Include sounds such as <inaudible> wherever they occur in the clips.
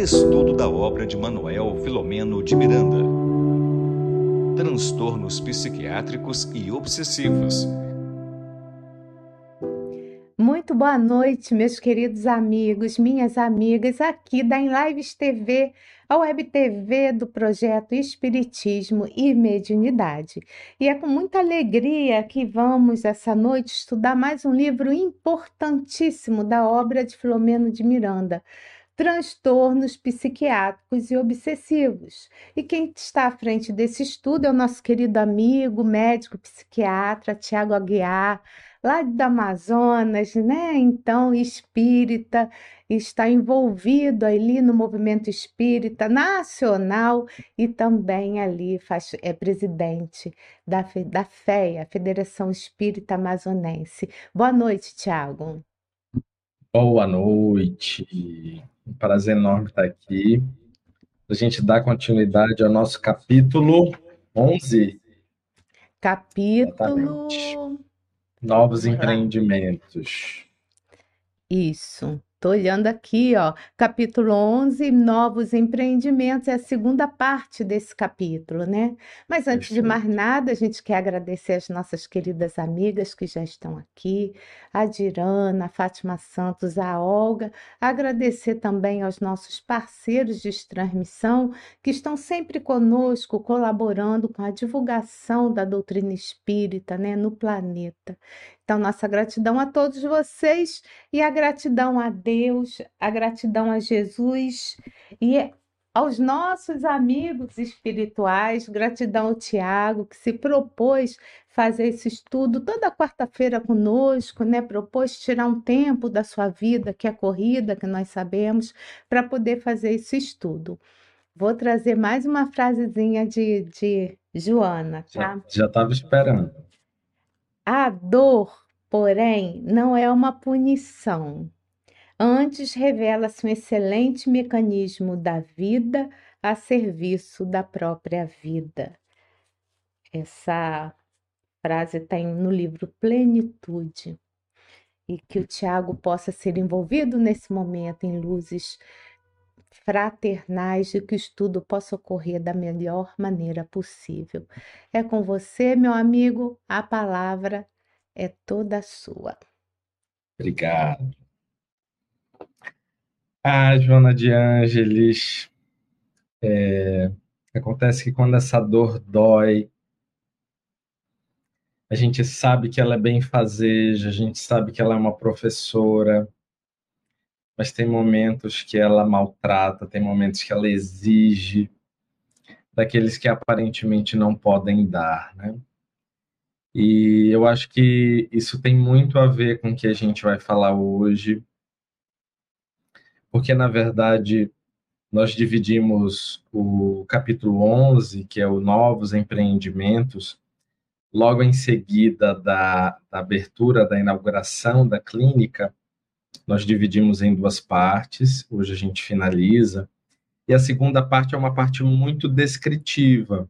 Estudo da obra de Manuel Filomeno de Miranda. Transtornos psiquiátricos e obsessivos. Muito boa noite, meus queridos amigos, minhas amigas, aqui da Em Lives TV, a web TV do projeto Espiritismo e Mediunidade. E é com muita alegria que vamos essa noite estudar mais um livro importantíssimo da obra de Filomeno de Miranda transtornos psiquiátricos e obsessivos. E quem está à frente desse estudo é o nosso querido amigo, médico psiquiatra Tiago Aguiar, lá do Amazonas, né? Então, espírita, está envolvido ali no movimento espírita nacional e também ali faz, é presidente da, da FEA, Federação Espírita Amazonense. Boa noite, Tiago. Boa noite. Um prazer enorme estar aqui. A gente dá continuidade ao nosso capítulo 11. Capítulo. Exatamente. Novos empreendimentos. Isso. Estou olhando aqui, ó, capítulo 11, novos empreendimentos, é a segunda parte desse capítulo, né? Mas antes de mais nada, a gente quer agradecer as nossas queridas amigas que já estão aqui, a Dirana, a Fátima Santos, a Olga, agradecer também aos nossos parceiros de transmissão que estão sempre conosco, colaborando com a divulgação da doutrina espírita, né, no planeta. Então, nossa gratidão a todos vocês e a gratidão a Deus, a gratidão a Jesus e aos nossos amigos espirituais, gratidão ao Tiago, que se propôs fazer esse estudo toda quarta-feira conosco, né? Propôs tirar um tempo da sua vida, que é corrida, que nós sabemos, para poder fazer esse estudo. Vou trazer mais uma frasezinha de, de Joana, tá? Já estava esperando. A dor, porém, não é uma punição. Antes, revela-se um excelente mecanismo da vida a serviço da própria vida. Essa frase está no livro Plenitude. E que o Tiago possa ser envolvido nesse momento em luzes fraternais e que o estudo possa ocorrer da melhor maneira possível. É com você, meu amigo, a palavra é toda sua. Obrigado. Ah, Joana de Ângeles, é, acontece que quando essa dor dói, a gente sabe que ela é bem fazeja, a gente sabe que ela é uma professora, mas tem momentos que ela maltrata, tem momentos que ela exige daqueles que aparentemente não podem dar, né? E eu acho que isso tem muito a ver com o que a gente vai falar hoje, porque na verdade nós dividimos o capítulo 11, que é o Novos Empreendimentos, logo em seguida da, da abertura, da inauguração da clínica, nós dividimos em duas partes, hoje a gente finaliza, e a segunda parte é uma parte muito descritiva.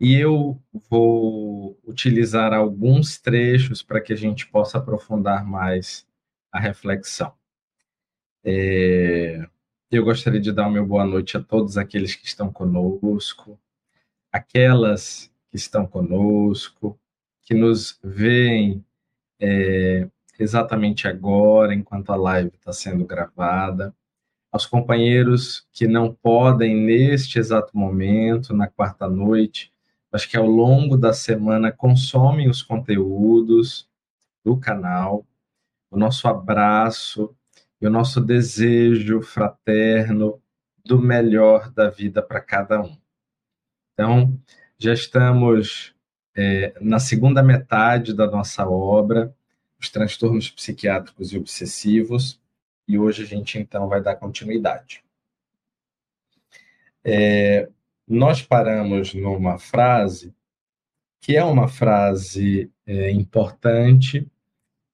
E eu vou utilizar alguns trechos para que a gente possa aprofundar mais a reflexão. É, eu gostaria de dar o meu boa noite a todos aqueles que estão conosco, aquelas que estão conosco, que nos veem é, exatamente agora, enquanto a live está sendo gravada, aos companheiros que não podem, neste exato momento, na quarta noite, mas que ao longo da semana consomem os conteúdos do canal, o nosso abraço e o nosso desejo fraterno do melhor da vida para cada um. Então, já estamos é, na segunda metade da nossa obra, os transtornos psiquiátricos e obsessivos, e hoje a gente então vai dar continuidade. É, nós paramos numa frase que é uma frase é, importante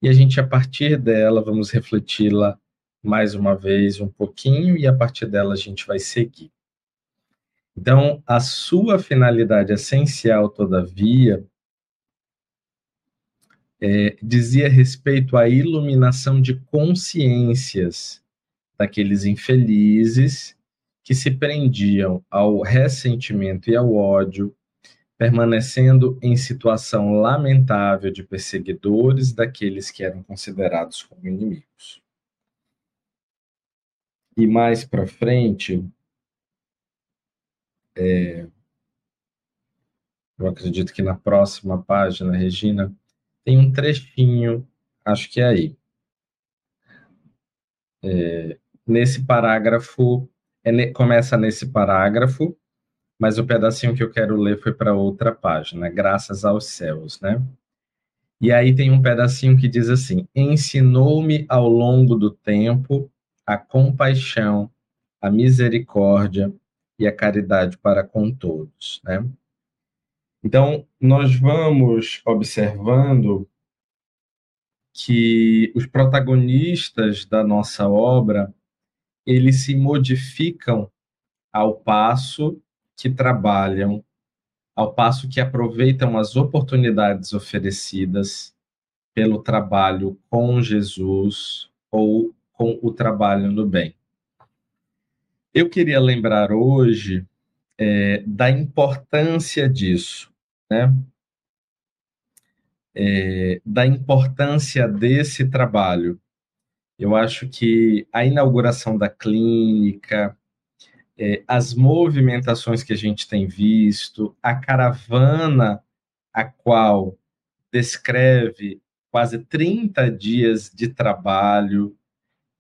e a gente a partir dela vamos refleti-la mais uma vez um pouquinho e a partir dela a gente vai seguir. Então, a sua finalidade essencial, todavia, é, dizia respeito à iluminação de consciências daqueles infelizes que se prendiam ao ressentimento e ao ódio, permanecendo em situação lamentável de perseguidores daqueles que eram considerados como inimigos. E mais para frente, é, eu acredito que na próxima página, Regina, tem um trechinho, acho que é aí. É, nesse parágrafo, é, começa nesse parágrafo, mas o pedacinho que eu quero ler foi para outra página, graças aos céus, né? E aí tem um pedacinho que diz assim: Ensinou-me ao longo do tempo a compaixão, a misericórdia e a caridade para com todos, né? Então, nós vamos observando que os protagonistas da nossa obra, eles se modificam ao passo que trabalham, ao passo que aproveitam as oportunidades oferecidas pelo trabalho com Jesus ou com o trabalho no bem. Eu queria lembrar hoje é, da importância disso né? É, da importância desse trabalho. Eu acho que a inauguração da clínica, é, as movimentações que a gente tem visto, a caravana a qual descreve quase 30 dias de trabalho,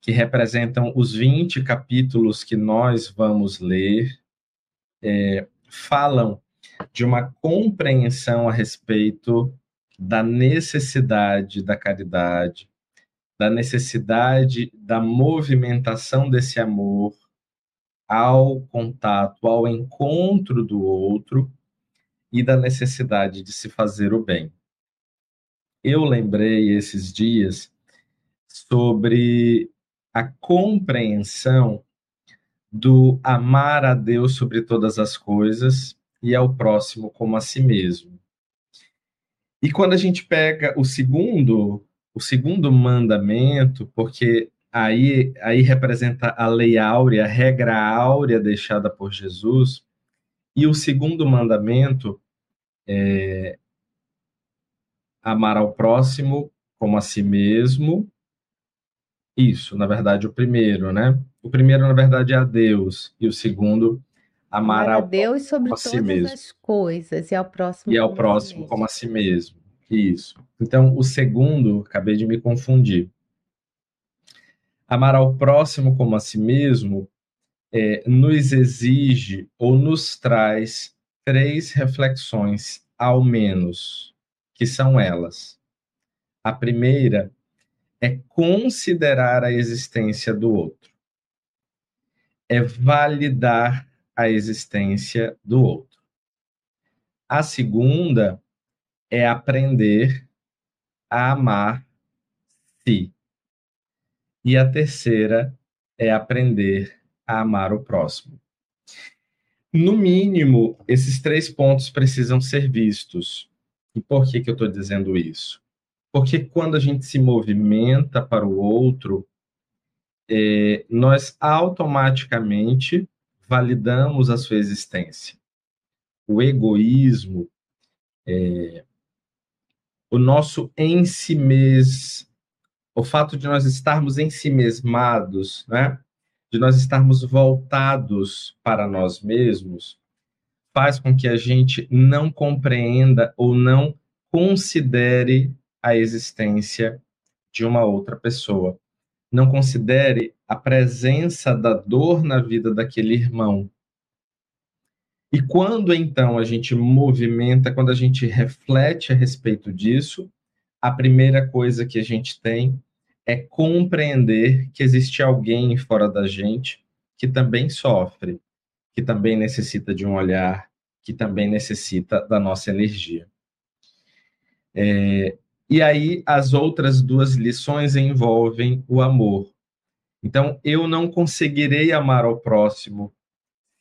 que representam os 20 capítulos que nós vamos ler, é, falam de uma compreensão a respeito da necessidade da caridade, da necessidade da movimentação desse amor ao contato, ao encontro do outro e da necessidade de se fazer o bem. Eu lembrei esses dias sobre a compreensão do amar a Deus sobre todas as coisas e ao próximo como a si mesmo. E quando a gente pega o segundo, o segundo mandamento, porque aí, aí representa a lei áurea, a regra áurea deixada por Jesus, e o segundo mandamento é amar ao próximo como a si mesmo. Isso, na verdade, o primeiro, né? O primeiro, na verdade, é a Deus, e o segundo Amar a Deus sobre todas si mesmo. as coisas e ao próximo e ao próximo como a si mesmo. Isso. Então, o segundo, acabei de me confundir. Amar ao próximo como a si mesmo é, nos exige ou nos traz três reflexões, ao menos, que são elas. A primeira é considerar a existência do outro, é validar a existência do outro. A segunda é aprender a amar si. E a terceira é aprender a amar o próximo. No mínimo, esses três pontos precisam ser vistos. E por que, que eu estou dizendo isso? Porque quando a gente se movimenta para o outro, é, nós automaticamente validamos a sua existência. O egoísmo, é, o nosso em si mesmo, o fato de nós estarmos em si mesmados, né? de nós estarmos voltados para nós mesmos, faz com que a gente não compreenda ou não considere a existência de uma outra pessoa. Não considere a presença da dor na vida daquele irmão. E quando então a gente movimenta, quando a gente reflete a respeito disso, a primeira coisa que a gente tem é compreender que existe alguém fora da gente que também sofre, que também necessita de um olhar, que também necessita da nossa energia. É, e aí, as outras duas lições envolvem o amor. Então, eu não conseguirei amar ao próximo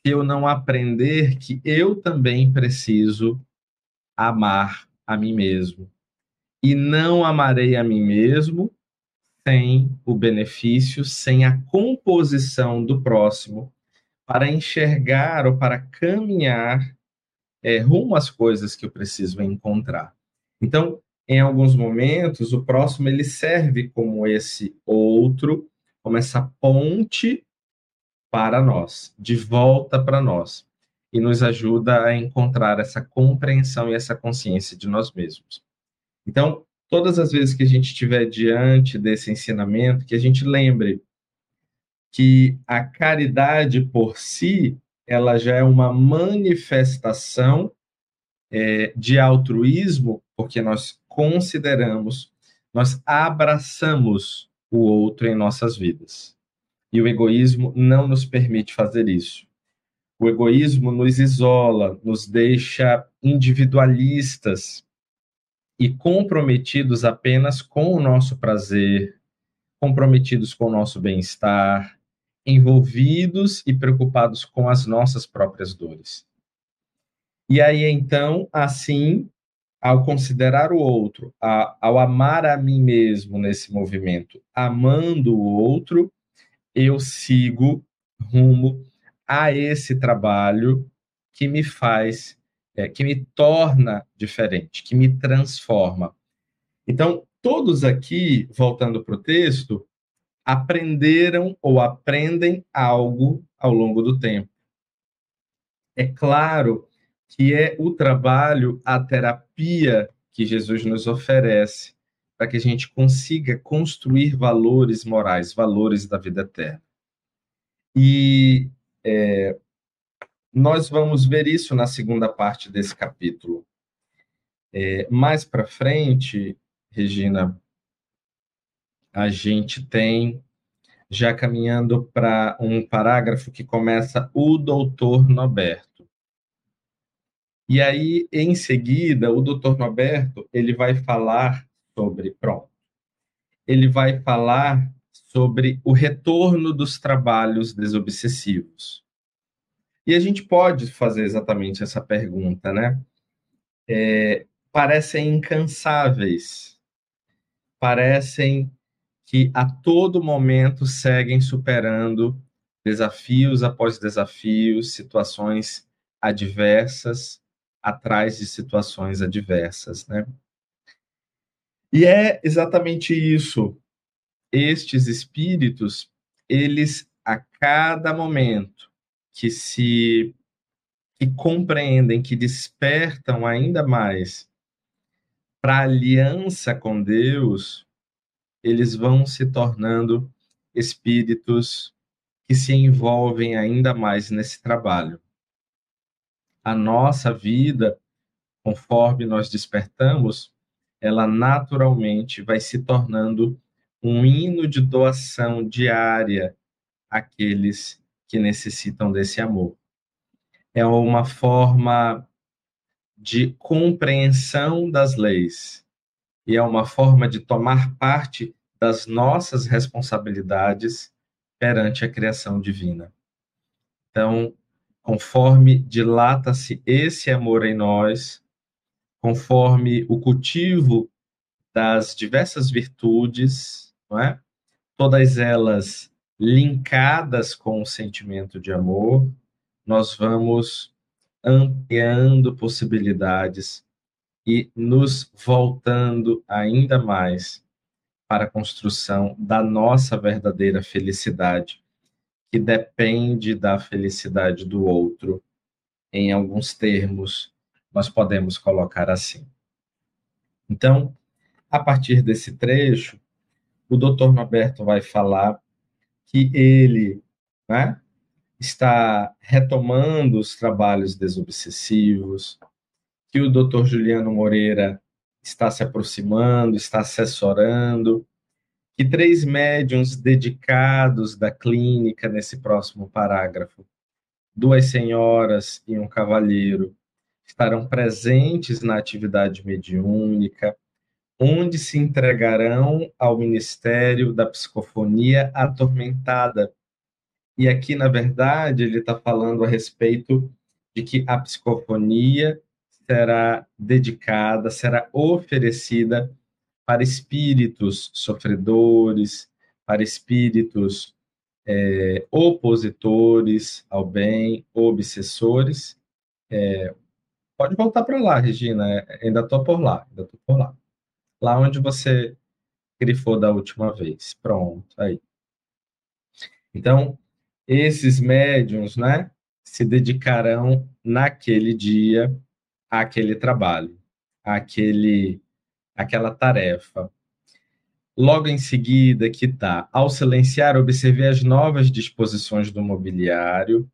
se eu não aprender que eu também preciso amar a mim mesmo. E não amarei a mim mesmo sem o benefício, sem a composição do próximo, para enxergar ou para caminhar é, rumo às coisas que eu preciso encontrar. Então, em alguns momentos, o próximo ele serve como esse outro, como essa ponte para nós, de volta para nós, e nos ajuda a encontrar essa compreensão e essa consciência de nós mesmos. Então, todas as vezes que a gente estiver diante desse ensinamento, que a gente lembre que a caridade por si, ela já é uma manifestação é, de altruísmo, porque nós consideramos, nós abraçamos o outro em nossas vidas. E o egoísmo não nos permite fazer isso. O egoísmo nos isola, nos deixa individualistas e comprometidos apenas com o nosso prazer, comprometidos com o nosso bem-estar, envolvidos e preocupados com as nossas próprias dores. E aí, então, assim, ao considerar o outro, a, ao amar a mim mesmo nesse movimento, amando o outro, eu sigo rumo a esse trabalho que me faz, é, que me torna diferente, que me transforma. Então, todos aqui, voltando para o texto, aprenderam ou aprendem algo ao longo do tempo. É claro que é o trabalho, a terapia que Jesus nos oferece para que a gente consiga construir valores morais, valores da vida eterna. E é, nós vamos ver isso na segunda parte desse capítulo. É, mais para frente, Regina, a gente tem já caminhando para um parágrafo que começa o doutor Noberto. E aí, em seguida, o doutor Noberto ele vai falar sobre, pronto, ele vai falar sobre o retorno dos trabalhos desobsessivos. E a gente pode fazer exatamente essa pergunta, né? É, parecem incansáveis, parecem que a todo momento seguem superando desafios após desafios, situações adversas atrás de situações adversas, né? E é exatamente isso. Estes espíritos, eles a cada momento que se que compreendem, que despertam ainda mais para aliança com Deus, eles vão se tornando espíritos que se envolvem ainda mais nesse trabalho. A nossa vida, conforme nós despertamos, ela naturalmente vai se tornando um hino de doação diária àqueles que necessitam desse amor. É uma forma de compreensão das leis, e é uma forma de tomar parte das nossas responsabilidades perante a criação divina. Então, conforme dilata-se esse amor em nós, conforme o cultivo das diversas virtudes, é? todas elas linkadas com o sentimento de amor, nós vamos ampliando possibilidades e nos voltando ainda mais para a construção da nossa verdadeira felicidade, que depende da felicidade do outro. Em alguns termos, nós podemos colocar assim. Então, a partir desse trecho, o doutor Norberto vai falar que ele né, está retomando os trabalhos desobsessivos, que o Dr. Juliano Moreira está se aproximando, está assessorando, que três médiums dedicados da clínica nesse próximo parágrafo, duas senhoras e um cavalheiro, estarão presentes na atividade mediúnica, onde se entregarão ao Ministério da Psicofonia atormentada. E aqui, na verdade, ele está falando a respeito de que a psicofonia será dedicada, será oferecida para espíritos sofredores, para espíritos é, opositores ao bem, obsessores. É, pode voltar para lá, Regina, é, ainda estou por lá, ainda estou por lá. Lá onde você grifou da última vez. Pronto, aí. Então, esses médiums, né, se dedicarão naquele dia àquele trabalho, àquele, àquela tarefa. Logo em seguida, que está, ao silenciar, observei as novas disposições do mobiliário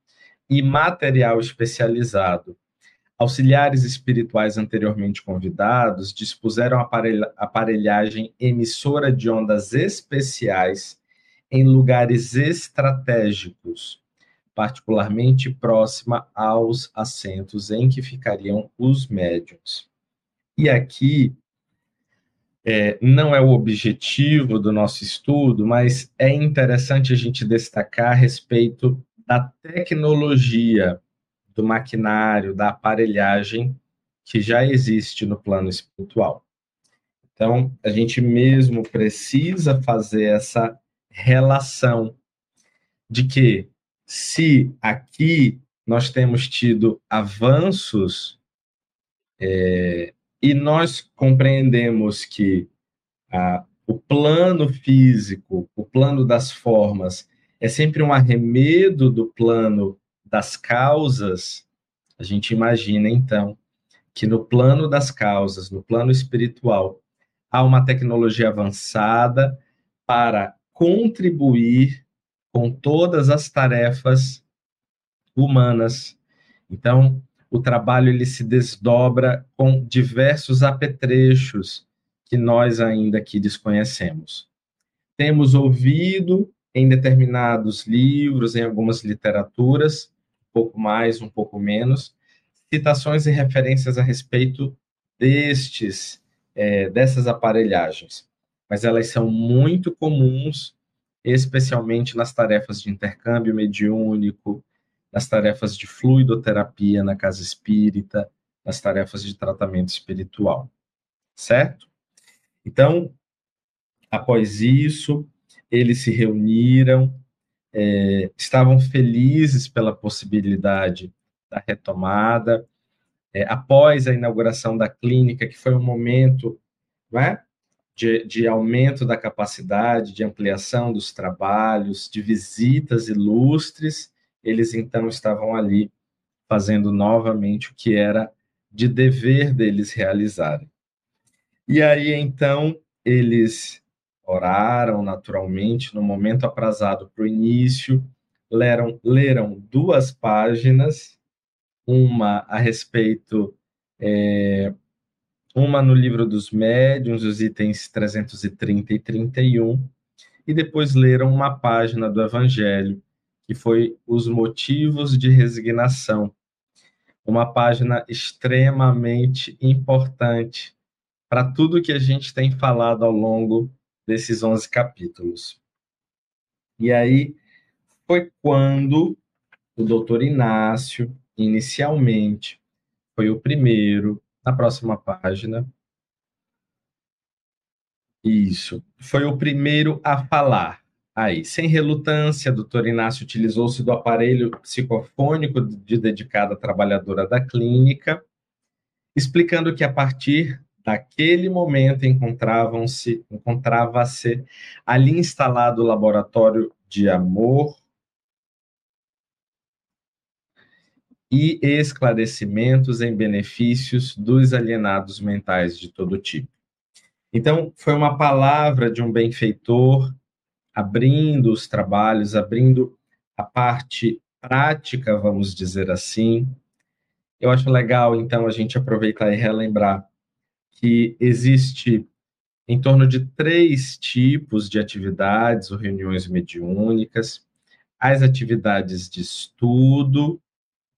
e material especializado. Auxiliares espirituais anteriormente convidados dispuseram aparelhagem emissora de ondas especiais em lugares estratégicos, particularmente próxima aos assentos em que ficariam os médiums. E aqui é, não é o objetivo do nosso estudo, mas é interessante a gente destacar a respeito da tecnologia, do maquinário, da aparelhagem que já existe no plano espiritual. Então, a gente mesmo precisa fazer essa relação de que se aqui nós temos tido avanços é, e nós compreendemos que a, o plano físico, o plano das formas, é sempre um arremedo do plano das causas, a gente imagina então que no plano das causas, no plano espiritual, há uma tecnologia avançada para contribuir com todas as tarefas humanas. Então, o trabalho ele se desdobra com diversos apetrechos que nós ainda aqui desconhecemos. Temos ouvido em determinados livros, em algumas literaturas, um pouco mais, um pouco menos, citações e referências a respeito destes, é, dessas aparelhagens mas elas são muito comuns, especialmente nas tarefas de intercâmbio mediúnico, nas tarefas de fluidoterapia na casa espírita, nas tarefas de tratamento espiritual. Certo? Então, após isso, eles se reuniram, é, estavam felizes pela possibilidade da retomada. É, após a inauguração da clínica, que foi um momento é? de, de aumento da capacidade, de ampliação dos trabalhos, de visitas ilustres, eles então estavam ali fazendo novamente o que era de dever deles realizarem. E aí então eles oraram naturalmente no momento aprazado para o início, leram, leram duas páginas, uma a respeito é, uma no livro dos médiuns, os itens 330 e 31, e depois leram uma página do Evangelho, que foi os motivos de resignação. Uma página extremamente importante para tudo que a gente tem falado ao longo desses 11 capítulos. E aí foi quando o doutor Inácio, inicialmente, foi o primeiro na próxima página. Isso. Foi o primeiro a falar. Aí, sem relutância, doutor Inácio utilizou-se do aparelho psicofônico de dedicada trabalhadora da clínica, explicando que a partir daquele momento encontravam-se encontrava-se ali instalado o laboratório de amor e esclarecimentos em benefícios dos alienados mentais de todo tipo. Então, foi uma palavra de um benfeitor abrindo os trabalhos, abrindo a parte prática, vamos dizer assim. Eu acho legal, então, a gente aproveitar e relembrar que existe em torno de três tipos de atividades ou reuniões mediúnicas: as atividades de estudo,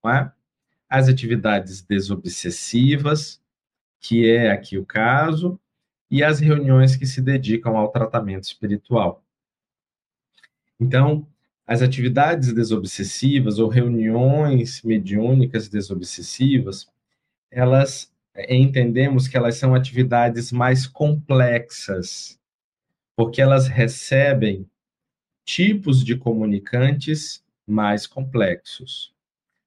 é? as atividades desobsessivas, que é aqui o caso, e as reuniões que se dedicam ao tratamento espiritual. Então, as atividades desobsessivas ou reuniões mediúnicas desobsessivas, elas entendemos que elas são atividades mais complexas, porque elas recebem tipos de comunicantes mais complexos.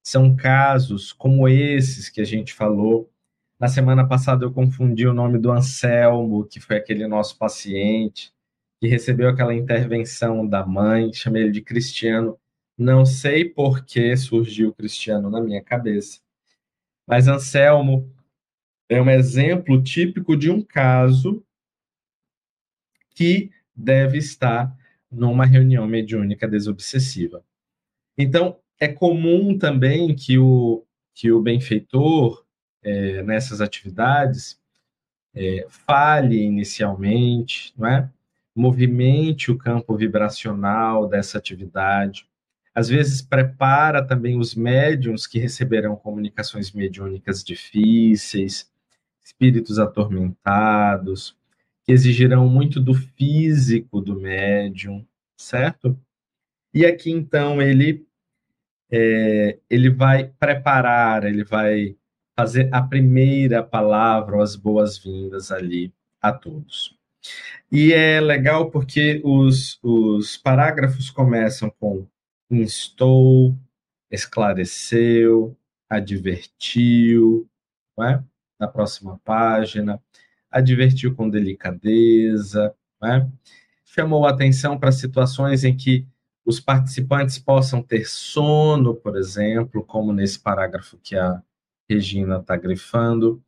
São casos como esses que a gente falou. Na semana passada eu confundi o nome do Anselmo, que foi aquele nosso paciente, que recebeu aquela intervenção da mãe, chamei ele de Cristiano. Não sei por que surgiu Cristiano na minha cabeça. Mas Anselmo é um exemplo típico de um caso que deve estar numa reunião mediúnica desobsessiva. Então, é comum também que o, que o benfeitor, é, nessas atividades, é, fale inicialmente, não é? Movimente o campo vibracional dessa atividade. Às vezes, prepara também os médiums que receberão comunicações mediúnicas difíceis, espíritos atormentados, que exigirão muito do físico do médium, certo? E aqui, então, ele é, ele vai preparar, ele vai fazer a primeira palavra, as boas-vindas ali a todos. E é legal porque os, os parágrafos começam com instou, esclareceu, advertiu, não é? na próxima página, advertiu com delicadeza, é? chamou atenção para situações em que os participantes possam ter sono, por exemplo, como nesse parágrafo que a Regina está grifando,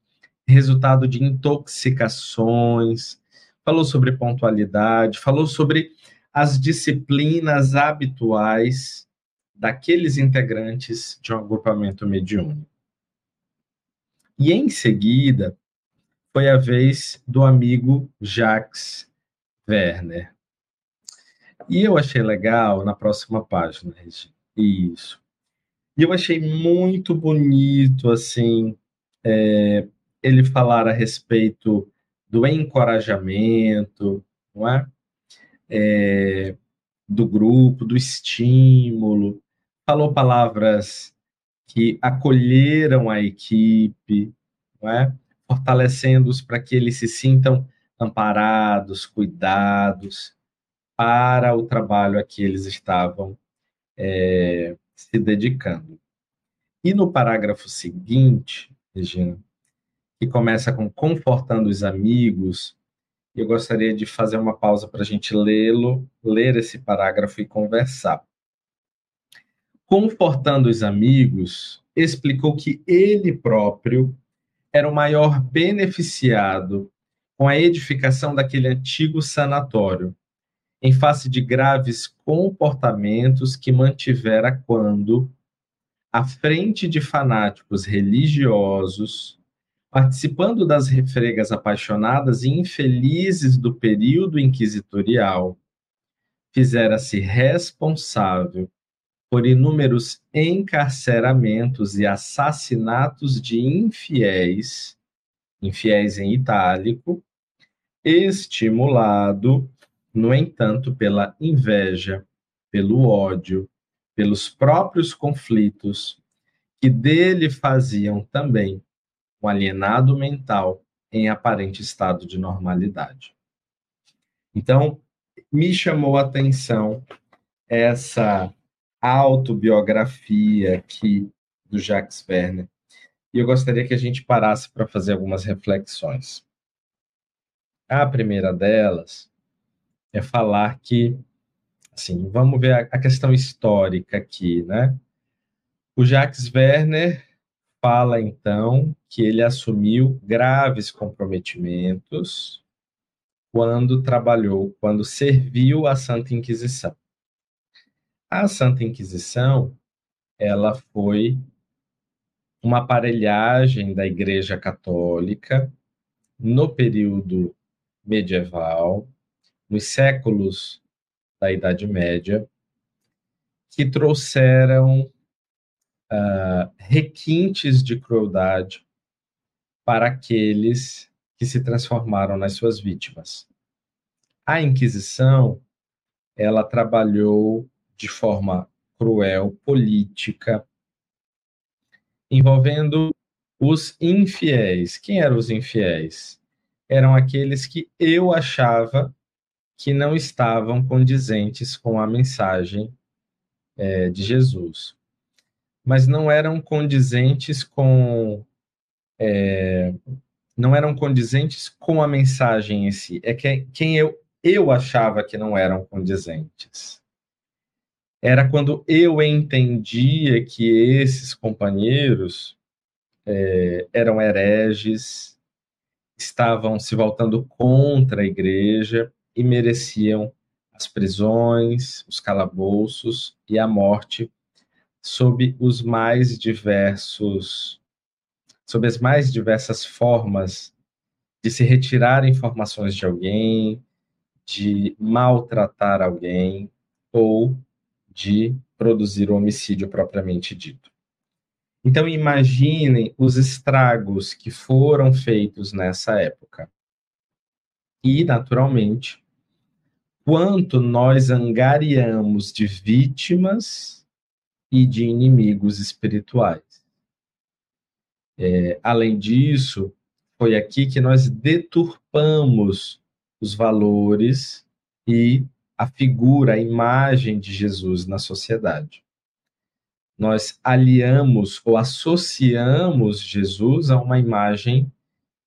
resultado de intoxicações, falou sobre pontualidade, falou sobre as disciplinas habituais daqueles integrantes de um agrupamento mediúnico. E em seguida, foi a vez do amigo Jacques Werner. E eu achei legal na próxima página, Isso. E eu achei muito bonito, assim, é, ele falar a respeito do encorajamento, não é? é? Do grupo, do estímulo. Falou palavras que acolheram a equipe, não é? Fortalecendo-os para que eles se sintam amparados, cuidados para o trabalho a que eles estavam é, se dedicando. E no parágrafo seguinte, Regina, que começa com confortando os amigos, eu gostaria de fazer uma pausa para a gente lê-lo, ler esse parágrafo e conversar. Confortando os amigos, explicou que ele próprio era o maior beneficiado com a edificação daquele antigo sanatório, em face de graves comportamentos que mantivera quando, à frente de fanáticos religiosos, participando das refregas apaixonadas e infelizes do período inquisitorial, fizera-se responsável por inúmeros encarceramentos e assassinatos de infiéis, infiéis em itálico, estimulado no entanto, pela inveja, pelo ódio, pelos próprios conflitos que dele faziam também um alienado mental em aparente estado de normalidade. Então, me chamou a atenção essa autobiografia aqui do Jacques Werner, e eu gostaria que a gente parasse para fazer algumas reflexões. A primeira delas é falar que, assim, vamos ver a, questão histórica aqui, né? O Jacques Werner fala então que ele assumiu graves comprometimentos quando trabalhou, quando serviu a Santa Inquisição. A Santa Inquisição, ela foi uma aparelhagem da Igreja Católica no período medieval nos séculos da Idade Média, que trouxeram uh, requintes de crueldade para aqueles que se transformaram nas suas vítimas. A Inquisição, ela trabalhou de forma cruel, política, envolvendo os infiéis. Quem eram os infiéis? Eram aqueles que eu achava que não estavam condizentes com a mensagem é, de Jesus. Mas não eram condizentes com. É, não eram condizentes com a mensagem em si. É que, quem eu, eu achava que não eram condizentes. Era quando eu entendia que esses companheiros é, eram hereges, estavam se voltando contra a igreja e mereciam as prisões, os calabouços e a morte sob os mais diversos sob as mais diversas formas de se retirar informações de alguém, de maltratar alguém ou de produzir o homicídio propriamente dito. Então imaginem os estragos que foram feitos nessa época. E, naturalmente, quanto nós angariamos de vítimas e de inimigos espirituais. É, além disso, foi aqui que nós deturpamos os valores e a figura, a imagem de Jesus na sociedade. Nós aliamos ou associamos Jesus a uma imagem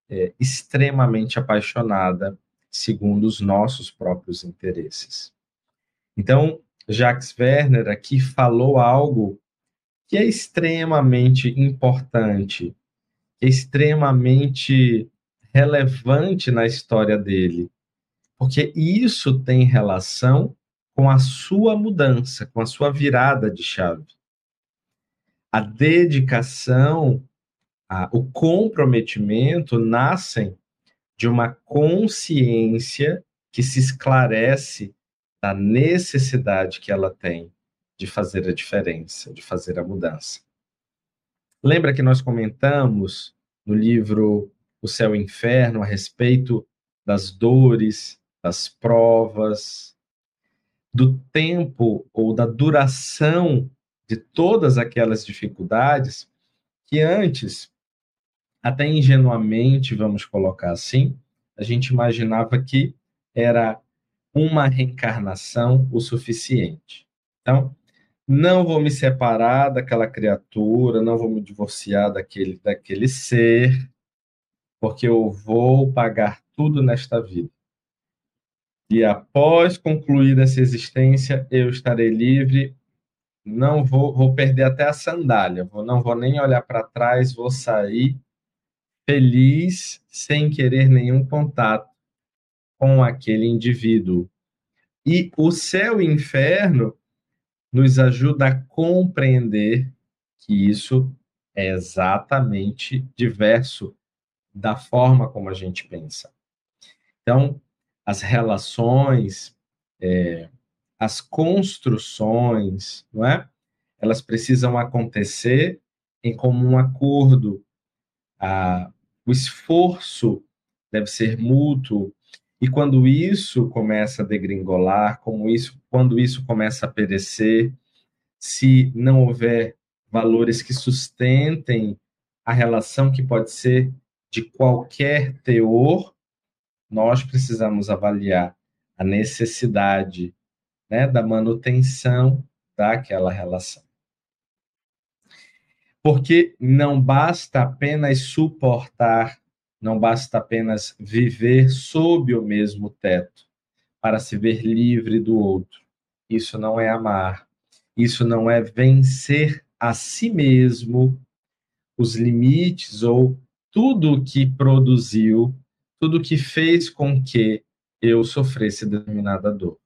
é, extremamente apaixonada, segundo os nossos próprios interesses. Então, Jacques Werner aqui falou algo que é extremamente importante, é extremamente relevante na história dele, porque isso tem relação com a sua mudança, com a sua virada de chave. A dedicação, a, o comprometimento nascem de uma consciência que se esclarece da necessidade que ela tem de fazer a diferença, de fazer a mudança. Lembra que nós comentamos no livro O Céu e o Inferno a respeito das dores, das provas, do tempo ou da duração de todas aquelas dificuldades que antes, até ingenuamente, vamos colocar assim, a gente imaginava que era uma reencarnação o suficiente. Então, não vou me separar daquela criatura, não vou me divorciar daquele, daquele ser, porque eu vou pagar tudo nesta vida. E após concluir essa existência, eu estarei livre. Não vou, vou perder até a sandália, vou, não vou nem olhar para trás, vou sair feliz, sem querer nenhum contato com aquele indivíduo. E o céu e inferno nos ajuda a compreender que isso é exatamente diverso da forma como a gente pensa. Então, as relações, é, as construções, não é? Elas precisam acontecer em comum acordo. A, o esforço deve ser mútuo, e quando isso começa a degringolar, como isso, quando isso começa a perecer, se não houver valores que sustentem a relação que pode ser de qualquer teor, nós precisamos avaliar a necessidade né, da manutenção daquela relação. Porque não basta apenas suportar não basta apenas viver sob o mesmo teto para se ver livre do outro. Isso não é amar. Isso não é vencer a si mesmo os limites ou tudo que produziu, tudo que fez com que eu sofresse determinada dor.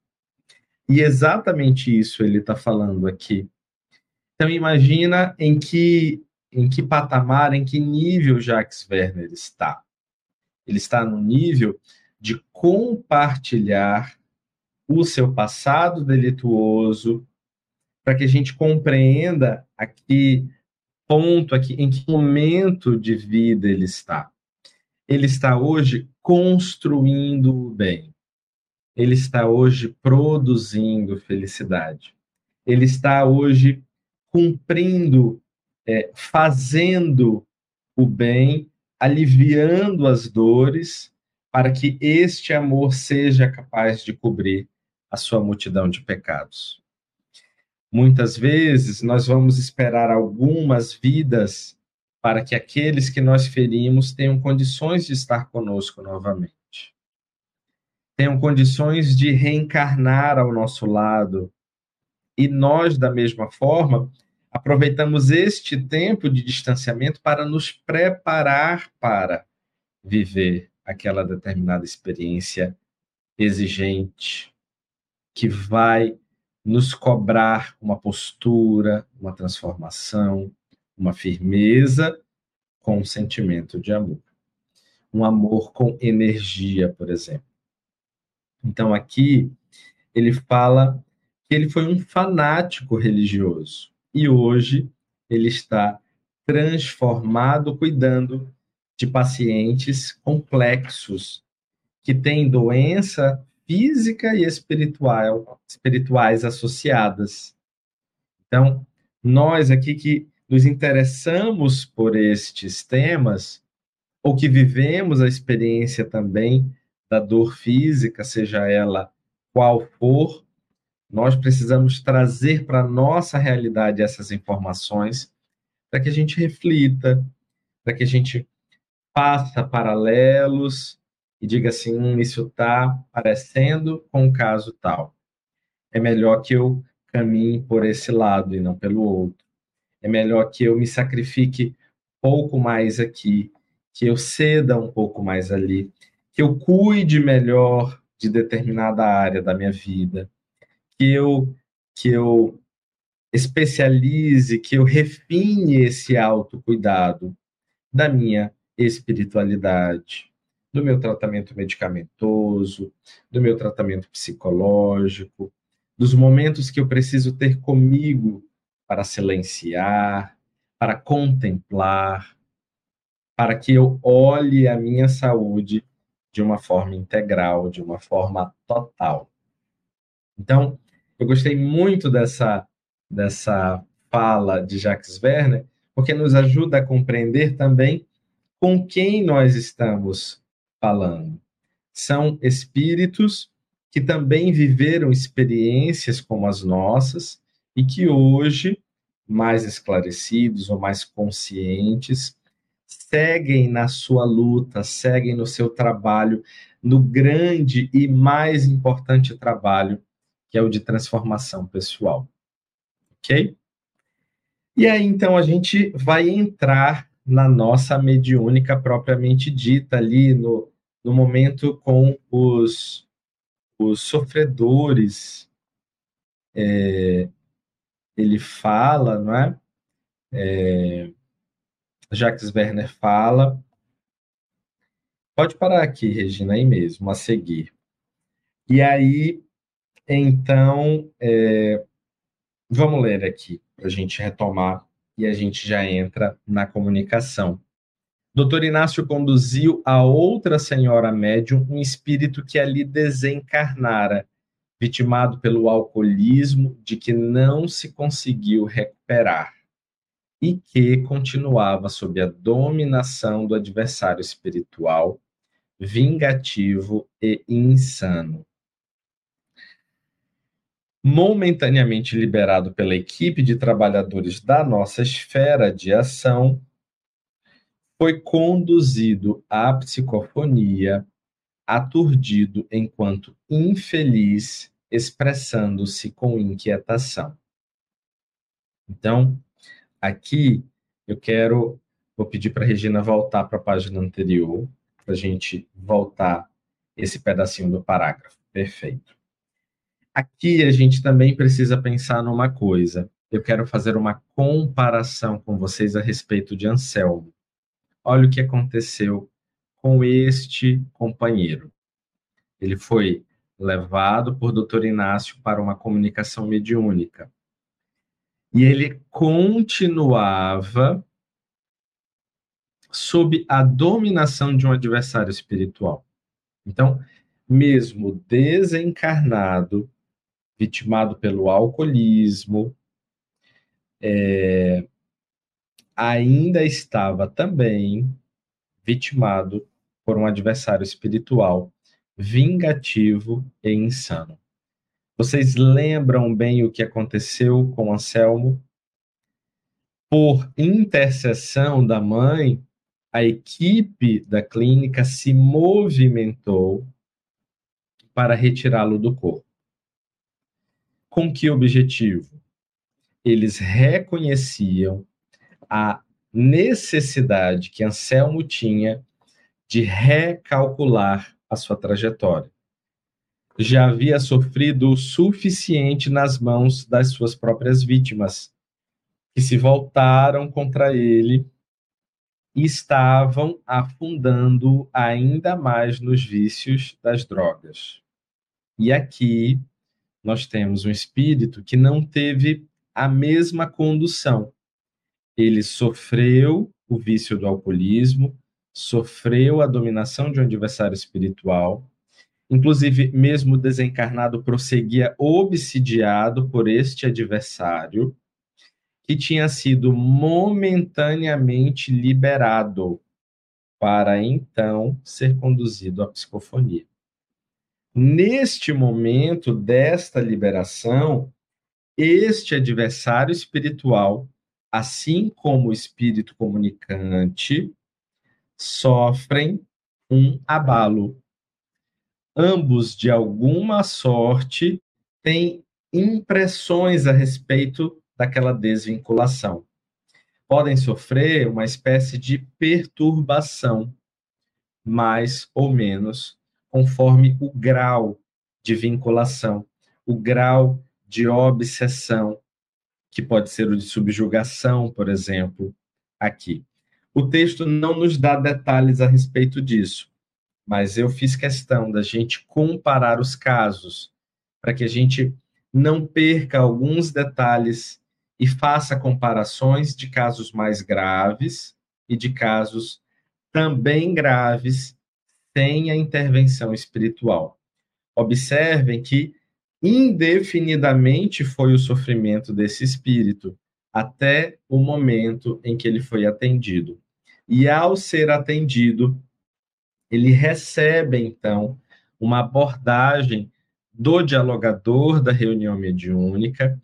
E exatamente isso ele está falando aqui. Então imagina em que em que patamar, em que nível Jacques Werner está. Ele está no nível de compartilhar o seu passado delituoso, para que a gente compreenda a que ponto, aqui, em que momento de vida ele está. Ele está hoje construindo o bem. Ele está hoje produzindo felicidade. Ele está hoje cumprindo é, fazendo o bem, aliviando as dores, para que este amor seja capaz de cobrir a sua multidão de pecados. Muitas vezes nós vamos esperar algumas vidas para que aqueles que nós ferimos tenham condições de estar conosco novamente. Tenham condições de reencarnar ao nosso lado. E nós, da mesma forma, aproveitamos este tempo de distanciamento para nos preparar para viver aquela determinada experiência exigente que vai nos cobrar uma postura, uma transformação, uma firmeza com um sentimento de amor. Um amor com energia, por exemplo. Então aqui ele fala que ele foi um fanático religioso e hoje ele está transformado cuidando de pacientes complexos que têm doença física e espiritual, espirituais associadas. Então, nós aqui que nos interessamos por estes temas, ou que vivemos a experiência também da dor física, seja ela qual for, nós precisamos trazer para a nossa realidade essas informações para que a gente reflita, para que a gente faça paralelos e diga assim, hum, isso está parecendo com um caso tal. É melhor que eu caminhe por esse lado e não pelo outro é melhor que eu me sacrifique pouco mais aqui, que eu ceda um pouco mais ali, que eu cuide melhor de determinada área da minha vida, que eu que eu especialize, que eu refine esse autocuidado da minha espiritualidade, do meu tratamento medicamentoso, do meu tratamento psicológico, dos momentos que eu preciso ter comigo para silenciar, para contemplar, para que eu olhe a minha saúde de uma forma integral, de uma forma total. Então, eu gostei muito dessa, dessa fala de Jacques Werner, porque nos ajuda a compreender também com quem nós estamos falando. São espíritos que também viveram experiências como as nossas e que hoje, mais esclarecidos ou mais conscientes, seguem na sua luta, seguem no seu trabalho, no grande e mais importante trabalho, que é o de transformação pessoal. Ok? E aí, então, a gente vai entrar na nossa mediúnica propriamente dita, ali no, no momento com os, os sofredores é, ele fala, não é? é Jacques Werner fala. Pode parar aqui, Regina, aí mesmo, a seguir. E aí, então, é, vamos ler aqui, para a gente retomar e a gente já entra na comunicação. Doutor Inácio conduziu a outra senhora médium um espírito que ali desencarnara vitimado pelo alcoolismo de que não se conseguiu recuperar e que continuava sob a dominação do adversário espiritual, vingativo e insano. Momentaneamente liberado pela equipe de trabalhadores da nossa esfera de ação, foi conduzido à psicofonia, aturdido enquanto infeliz expressando-se com inquietação. Então, aqui eu quero, vou pedir para a Regina voltar para a página anterior, para a gente voltar esse pedacinho do parágrafo. Perfeito. Aqui a gente também precisa pensar numa coisa. Eu quero fazer uma comparação com vocês a respeito de Anselmo. Olha o que aconteceu com este companheiro. Ele foi levado por Dr. Inácio para uma comunicação mediúnica. E ele continuava sob a dominação de um adversário espiritual. Então, mesmo desencarnado, vitimado pelo alcoolismo, é, ainda estava também vitimado por um adversário espiritual vingativo e insano. Vocês lembram bem o que aconteceu com Anselmo? Por intercessão da mãe, a equipe da clínica se movimentou para retirá-lo do corpo. Com que objetivo? Eles reconheciam a necessidade que Anselmo tinha de recalcular a sua trajetória. Já havia sofrido o suficiente nas mãos das suas próprias vítimas, que se voltaram contra ele e estavam afundando ainda mais nos vícios das drogas. E aqui nós temos um espírito que não teve a mesma condução. Ele sofreu o vício do alcoolismo, sofreu a dominação de um adversário espiritual, inclusive, mesmo desencarnado, prosseguia obsidiado por este adversário, que tinha sido momentaneamente liberado para então ser conduzido à psicofonia. Neste momento desta liberação, este adversário espiritual, assim como o espírito comunicante, sofrem um abalo. Ambos, de alguma sorte, têm impressões a respeito daquela desvinculação. Podem sofrer uma espécie de perturbação, mais ou menos, conforme o grau de vinculação, o grau de obsessão, que pode ser o de subjugação, por exemplo, aqui. O texto não nos dá detalhes a respeito disso, mas eu fiz questão da gente comparar os casos, para que a gente não perca alguns detalhes e faça comparações de casos mais graves e de casos também graves sem a intervenção espiritual. Observem que indefinidamente foi o sofrimento desse espírito até o momento em que ele foi atendido. E ao ser atendido, ele recebe então uma abordagem do dialogador da reunião mediúnica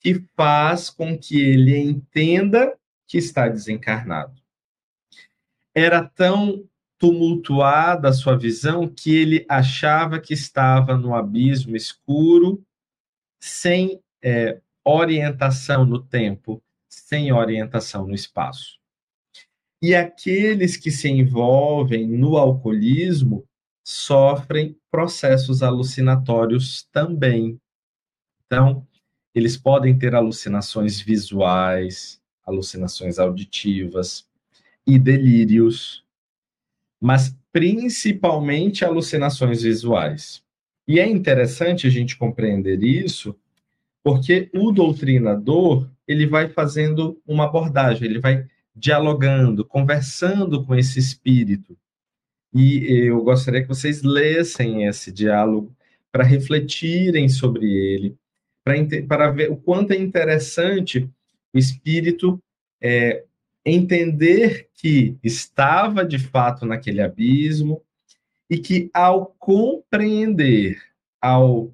que faz com que ele entenda que está desencarnado. Era tão tumultuada a sua visão que ele achava que estava no abismo escuro, sem é, orientação no tempo, sem orientação no espaço. E aqueles que se envolvem no alcoolismo sofrem processos alucinatórios também. Então, eles podem ter alucinações visuais, alucinações auditivas e delírios, mas principalmente alucinações visuais. E é interessante a gente compreender isso porque o doutrinador, ele vai fazendo uma abordagem, ele vai dialogando, conversando com esse espírito. E eu gostaria que vocês lessem esse diálogo para refletirem sobre ele, para ver o quanto é interessante o espírito é, entender que estava de fato naquele abismo e que, ao compreender, ao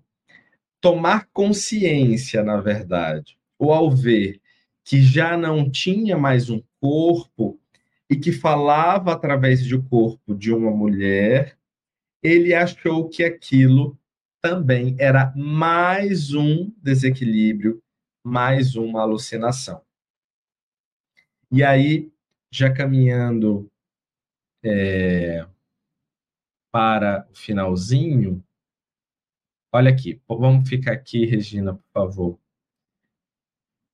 tomar consciência, na verdade, ou ao ver que já não tinha mais um corpo e que falava através do corpo de uma mulher, ele achou que aquilo também era mais um desequilíbrio, mais uma alucinação. E aí, já caminhando é, para o finalzinho, Olha aqui, vamos ficar aqui, Regina, por favor.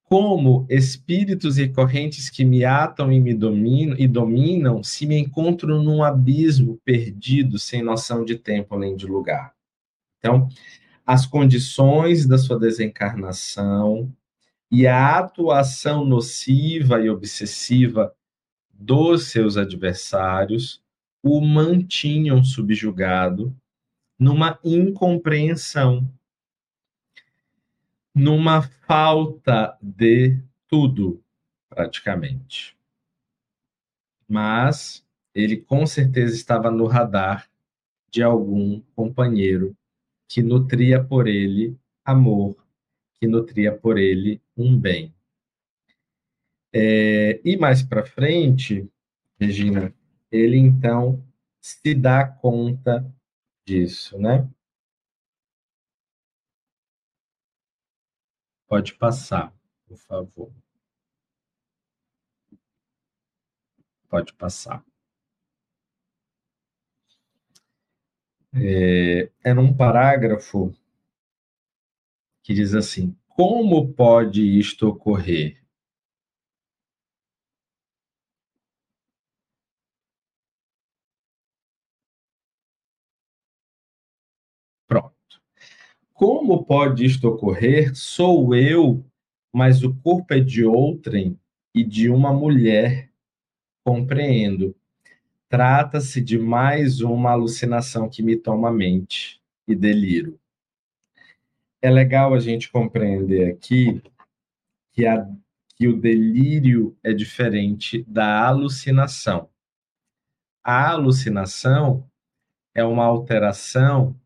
Como espíritos e correntes que me atam e me dominam e dominam, se me encontro num abismo perdido, sem noção de tempo nem de lugar. Então, as condições da sua desencarnação e a atuação nociva e obsessiva dos seus adversários o mantinham subjugado numa incompreensão, numa falta de tudo, praticamente. mas ele com certeza estava no radar de algum companheiro que nutria por ele amor, que nutria por ele um bem. É, e mais para frente, Regina, ele então se dá conta disso, né? Pode passar, por favor. Pode passar. É, é num parágrafo que diz assim: Como pode isto ocorrer? Pronto. Como pode isto ocorrer? Sou eu, mas o corpo é de outrem e de uma mulher. Compreendo. Trata-se de mais uma alucinação que me toma a mente e deliro. É legal a gente compreender aqui que, a, que o delírio é diferente da alucinação. A alucinação é uma alteração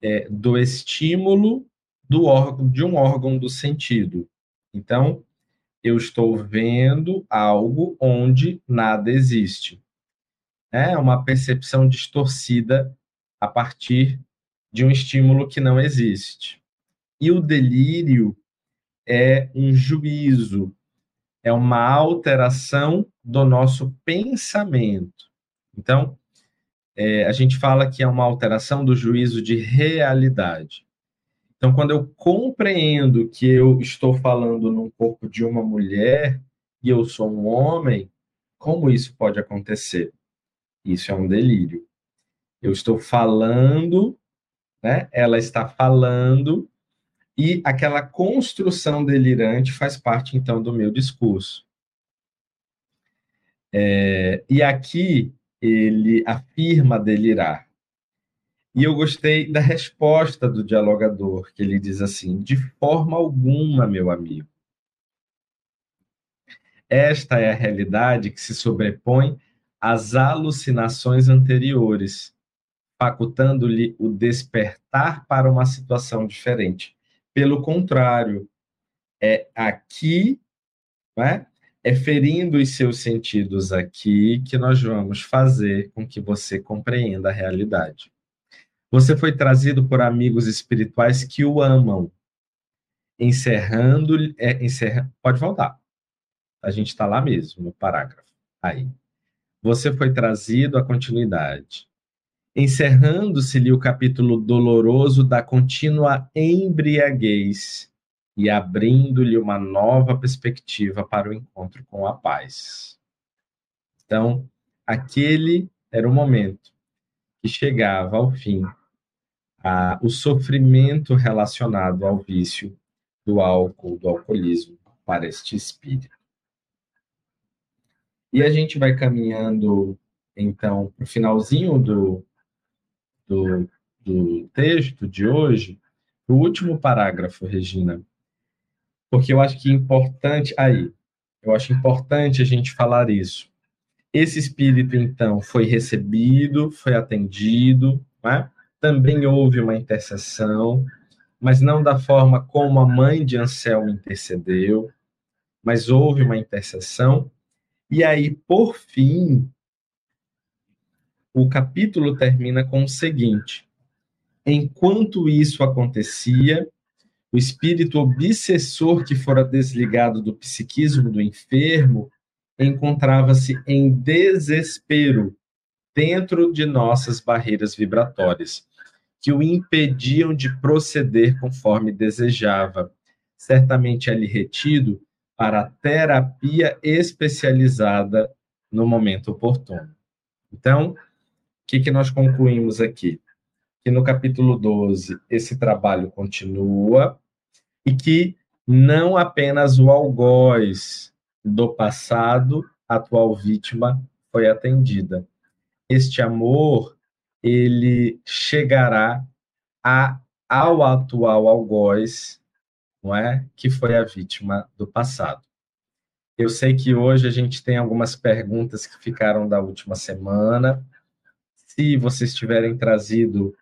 é, do estímulo do órgão, de um órgão do sentido. Então, eu estou vendo algo onde nada existe. É uma percepção distorcida a partir de um estímulo que não existe. E o delírio é um juízo, é uma alteração do nosso pensamento. Então, é, a gente fala que é uma alteração do juízo de realidade. Então, quando eu compreendo que eu estou falando num corpo de uma mulher e eu sou um homem, como isso pode acontecer? Isso é um delírio. Eu estou falando, né? Ela está falando e aquela construção delirante faz parte então do meu discurso. É, e aqui ele afirma delirar. E eu gostei da resposta do dialogador, que ele diz assim: de forma alguma, meu amigo. Esta é a realidade que se sobrepõe às alucinações anteriores, facultando-lhe o despertar para uma situação diferente. Pelo contrário, é aqui né, é ferindo os seus sentidos aqui que nós vamos fazer com que você compreenda a realidade. Você foi trazido por amigos espirituais que o amam, encerrando, é, encerra, pode voltar. A gente está lá mesmo no parágrafo. Aí, você foi trazido à continuidade, encerrando-se-lhe o capítulo doloroso da contínua embriaguez e abrindo-lhe uma nova perspectiva para o encontro com a paz. Então, aquele era o momento que chegava ao fim a, o sofrimento relacionado ao vício do álcool, do alcoolismo, para este espírito. E a gente vai caminhando, então, para o finalzinho do, do, do texto de hoje, o último parágrafo, Regina, porque eu acho que é importante aí, eu acho importante a gente falar isso. Esse espírito então foi recebido, foi atendido, né? também houve uma intercessão, mas não da forma como a mãe de Anselmo intercedeu, mas houve uma intercessão. E aí, por fim, o capítulo termina com o seguinte: enquanto isso acontecia, o espírito obsessor que fora desligado do psiquismo do enfermo encontrava-se em desespero dentro de nossas barreiras vibratórias, que o impediam de proceder conforme desejava, certamente ali retido para terapia especializada no momento oportuno. Então, que, que nós concluímos aqui? Que no capítulo 12 esse trabalho continua, e que não apenas o algoz do passado, atual vítima, foi atendida. Este amor, ele chegará a, ao atual algoz, não é? Que foi a vítima do passado. Eu sei que hoje a gente tem algumas perguntas que ficaram da última semana. Se vocês tiverem trazido,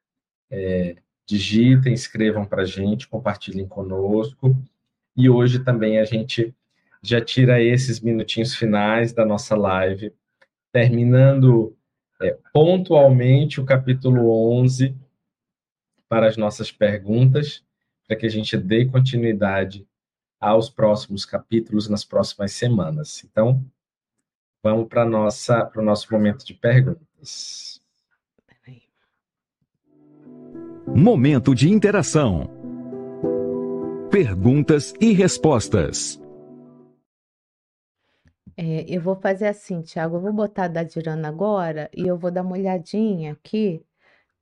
é, digitem, escrevam para a gente, compartilhem conosco. E hoje também a gente já tira esses minutinhos finais da nossa live, terminando é, pontualmente o capítulo 11 para as nossas perguntas, para que a gente dê continuidade aos próximos capítulos nas próximas semanas. Então, vamos para nossa para o nosso momento de perguntas. Momento de interação. Perguntas e respostas. É, eu vou fazer assim, Tiago, eu vou botar a da Dirana agora e eu vou dar uma olhadinha aqui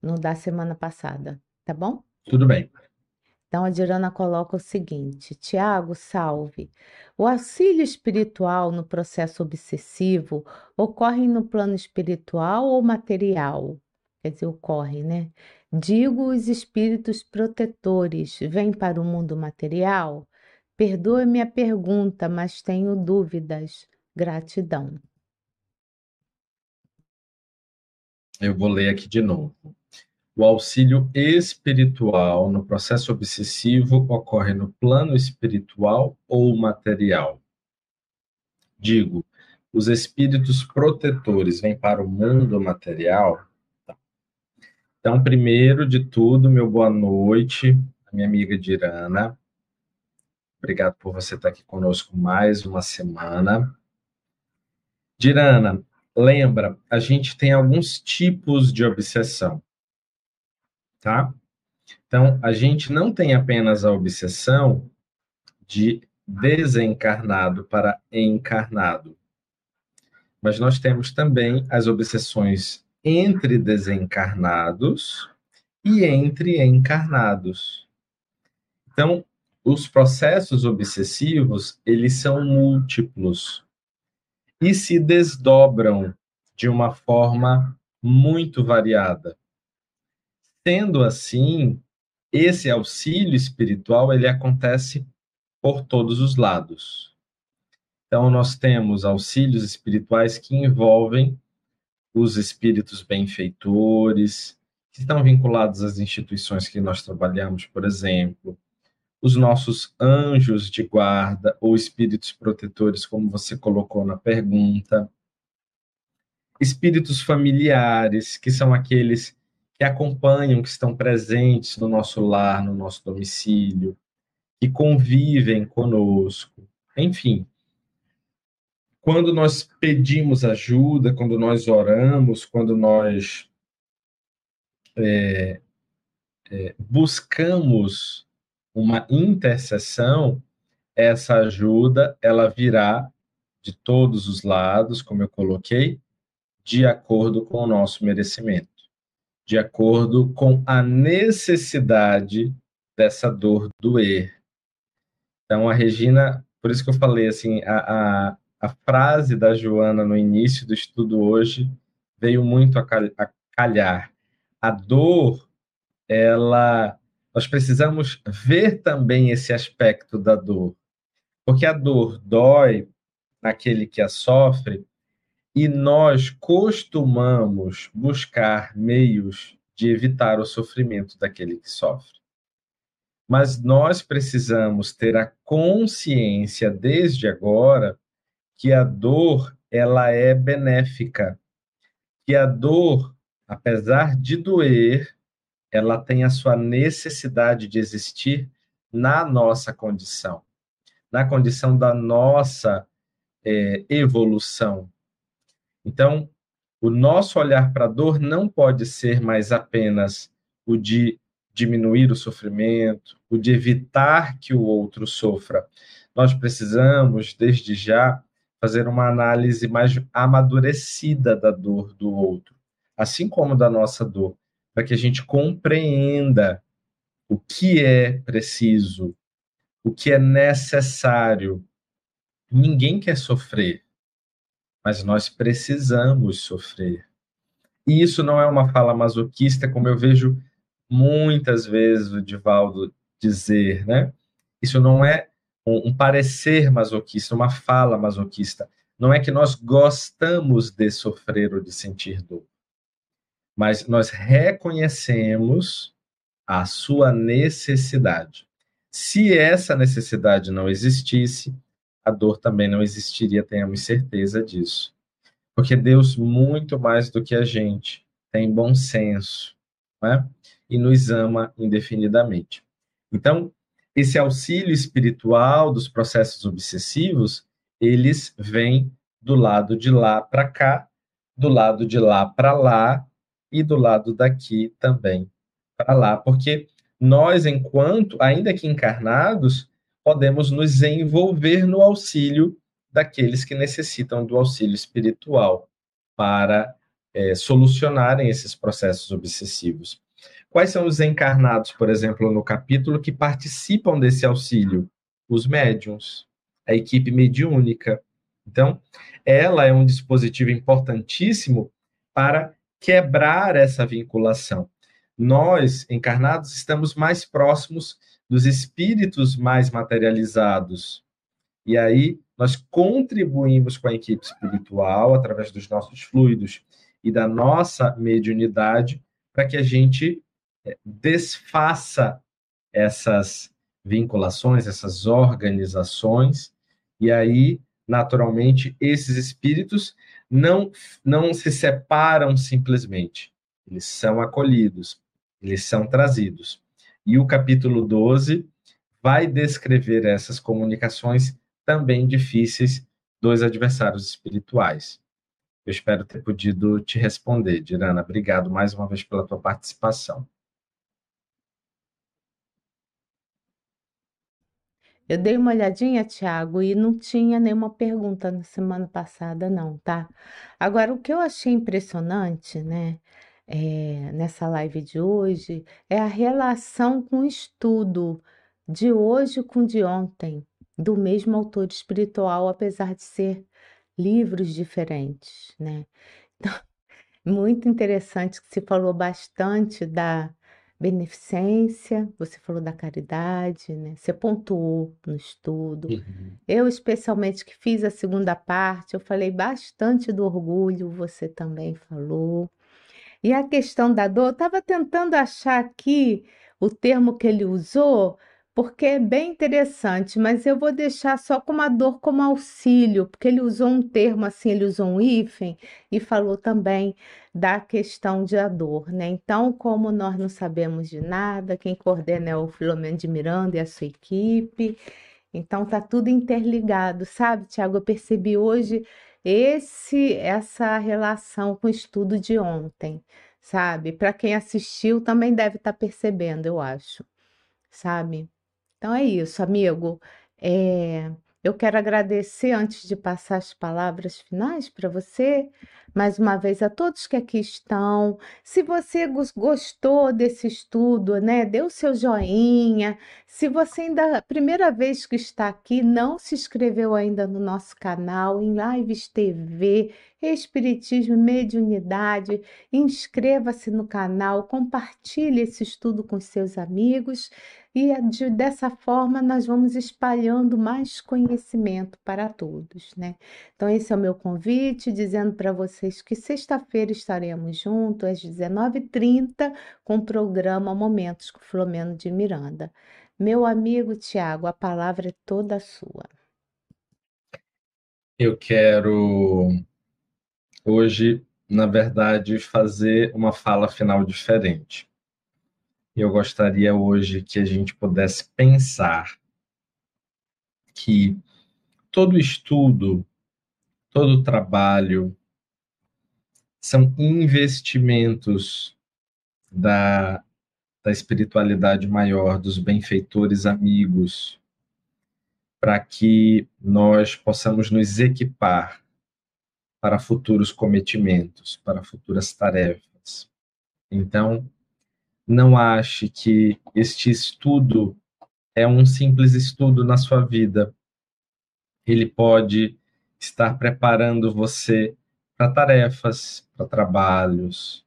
no da semana passada, tá bom? Tudo bem. Então, a Dirana coloca o seguinte: Tiago, salve. O auxílio espiritual no processo obsessivo ocorre no plano espiritual ou material? Quer dizer, ocorre, né? Digo, os espíritos protetores vêm para o mundo material? Perdoe minha pergunta, mas tenho dúvidas. Gratidão. Eu vou ler aqui de novo. O auxílio espiritual no processo obsessivo ocorre no plano espiritual ou material? Digo, os espíritos protetores vêm para o mundo material? Então, primeiro de tudo, meu boa noite, minha amiga Dirana. Obrigado por você estar aqui conosco mais uma semana. Dirana, lembra, a gente tem alguns tipos de obsessão tá? Então, a gente não tem apenas a obsessão de desencarnado para encarnado, mas nós temos também as obsessões entre desencarnados e entre encarnados. Então, os processos obsessivos, eles são múltiplos e se desdobram de uma forma muito variada. Sendo assim, esse auxílio espiritual ele acontece por todos os lados. Então nós temos auxílios espirituais que envolvem os espíritos benfeitores, que estão vinculados às instituições que nós trabalhamos, por exemplo, os nossos anjos de guarda ou espíritos protetores, como você colocou na pergunta, espíritos familiares, que são aqueles que acompanham, que estão presentes no nosso lar, no nosso domicílio, que convivem conosco. Enfim, quando nós pedimos ajuda, quando nós oramos, quando nós é, é, buscamos uma intercessão, essa ajuda ela virá de todos os lados, como eu coloquei, de acordo com o nosso merecimento de acordo com a necessidade dessa dor doer. Então, a Regina, por isso que eu falei assim, a, a, a frase da Joana no início do estudo hoje veio muito a calhar. A dor, ela, nós precisamos ver também esse aspecto da dor, porque a dor dói naquele que a sofre, e nós costumamos buscar meios de evitar o sofrimento daquele que sofre. Mas nós precisamos ter a consciência desde agora que a dor ela é benéfica, que a dor, apesar de doer, ela tem a sua necessidade de existir na nossa condição, na condição da nossa é, evolução, então, o nosso olhar para a dor não pode ser mais apenas o de diminuir o sofrimento, o de evitar que o outro sofra. Nós precisamos, desde já, fazer uma análise mais amadurecida da dor do outro, assim como da nossa dor, para que a gente compreenda o que é preciso, o que é necessário. Ninguém quer sofrer mas nós precisamos sofrer. E isso não é uma fala masoquista, como eu vejo muitas vezes o Divaldo dizer, né? Isso não é um, um parecer masoquista, uma fala masoquista. Não é que nós gostamos de sofrer ou de sentir dor, mas nós reconhecemos a sua necessidade. Se essa necessidade não existisse, a dor também não existiria, tenhamos certeza disso. Porque Deus, muito mais do que a gente, tem bom senso né? e nos ama indefinidamente. Então, esse auxílio espiritual dos processos obsessivos, eles vêm do lado de lá para cá, do lado de lá para lá e do lado daqui também para lá, porque nós, enquanto, ainda que encarnados, podemos nos envolver no auxílio daqueles que necessitam do auxílio espiritual para é, solucionarem esses processos obsessivos. Quais são os encarnados, por exemplo, no capítulo, que participam desse auxílio? Os médiums, a equipe mediúnica. Então, ela é um dispositivo importantíssimo para quebrar essa vinculação. Nós, encarnados, estamos mais próximos dos espíritos mais materializados. E aí, nós contribuímos com a equipe espiritual através dos nossos fluidos e da nossa mediunidade para que a gente desfaça essas vinculações, essas organizações, e aí, naturalmente, esses espíritos não, não se separam simplesmente, eles são acolhidos, eles são trazidos. E o capítulo 12 vai descrever essas comunicações também difíceis dos adversários espirituais. Eu espero ter podido te responder, Dirana. Obrigado mais uma vez pela tua participação. Eu dei uma olhadinha, Tiago, e não tinha nenhuma pergunta na semana passada, não, tá? Agora, o que eu achei impressionante, né, é, nessa live de hoje, é a relação com o estudo de hoje com de ontem, do mesmo autor espiritual, apesar de ser livros diferentes, né? <laughs> Então, muito interessante que se falou bastante da beneficência, você falou da caridade, né? Você pontuou no estudo. Uhum. Eu, especialmente, que fiz a segunda parte, eu falei bastante do orgulho, você também falou. E a questão da dor, eu estava tentando achar aqui o termo que ele usou, porque é bem interessante, mas eu vou deixar só como a dor como auxílio, porque ele usou um termo assim, ele usou um hífen e falou também da questão de a dor, né? Então, como nós não sabemos de nada, quem coordena é o Filomeno de Miranda e a sua equipe, então tá tudo interligado, sabe, Tiago? Eu percebi hoje esse essa relação com o estudo de ontem, sabe? Para quem assistiu também deve estar tá percebendo, eu acho, sabe? Então é isso, amigo. É, eu quero agradecer antes de passar as palavras finais para você, mais uma vez a todos que aqui estão. Se você gostou desse estudo, né, dê o seu joinha. Se você ainda primeira vez que está aqui, não se inscreveu ainda no nosso canal em Lives TV, Espiritismo Mediunidade, inscreva-se no canal, compartilhe esse estudo com seus amigos e é de, dessa forma nós vamos espalhando mais conhecimento para todos, né? Então esse é o meu convite, dizendo para vocês que sexta-feira estaremos juntos às 19h30 com o programa Momentos com Flomeno de Miranda. Meu amigo Tiago, a palavra é toda sua. Eu quero hoje, na verdade, fazer uma fala final diferente eu gostaria hoje que a gente pudesse pensar que todo estudo, todo trabalho são investimentos da, da espiritualidade maior, dos benfeitores amigos, para que nós possamos nos equipar para futuros cometimentos, para futuras tarefas. Então, não ache que este estudo é um simples estudo na sua vida. Ele pode estar preparando você para tarefas, para trabalhos.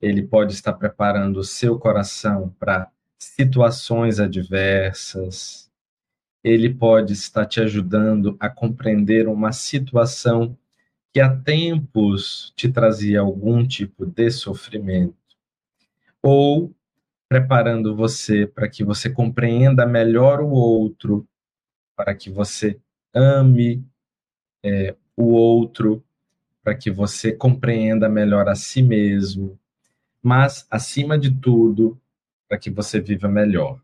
Ele pode estar preparando o seu coração para situações adversas. ele pode estar te ajudando a compreender uma situação que há tempos te trazia algum tipo de sofrimento, ou preparando você para que você compreenda melhor o outro, para que você ame é, o outro, para que você compreenda melhor a si mesmo, mas, acima de tudo, para que você viva melhor.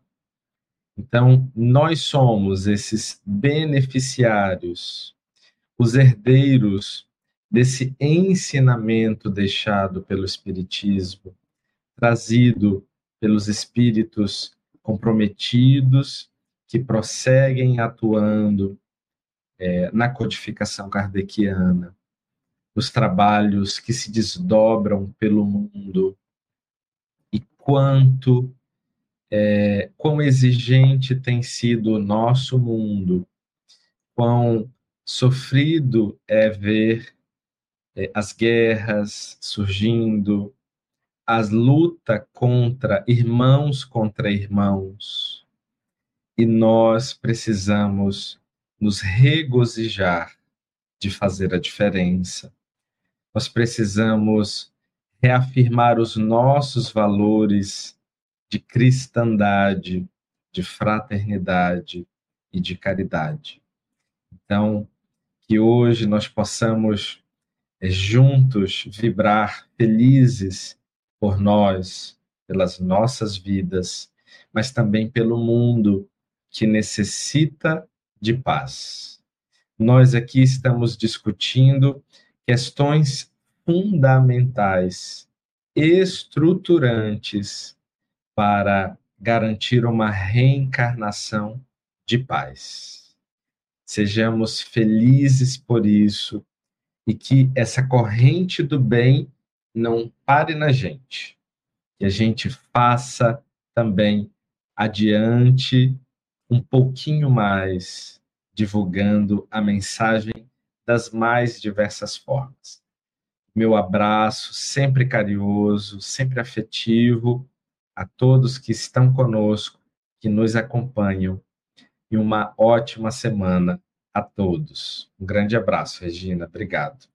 Então, nós somos esses beneficiários, os herdeiros desse ensinamento deixado pelo Espiritismo, trazido pelos espíritos comprometidos que prosseguem atuando é, na codificação kardeciana, os trabalhos que se desdobram pelo mundo. E quanto é, quão exigente tem sido o nosso mundo, quão sofrido é ver é, as guerras surgindo, as lutas contra irmãos contra irmãos. E nós precisamos nos regozijar de fazer a diferença. Nós precisamos reafirmar os nossos valores de cristandade, de fraternidade e de caridade. Então, que hoje nós possamos é, juntos vibrar felizes por nós, pelas nossas vidas, mas também pelo mundo que necessita de paz. Nós aqui estamos discutindo questões fundamentais, estruturantes para garantir uma reencarnação de paz. Sejamos felizes por isso e que essa corrente do bem não pare na gente, que a gente faça também adiante um pouquinho mais, divulgando a mensagem das mais diversas formas. Meu abraço, sempre carinhoso, sempre afetivo, a todos que estão conosco, que nos acompanham, e uma ótima semana a todos. Um grande abraço, Regina. Obrigado.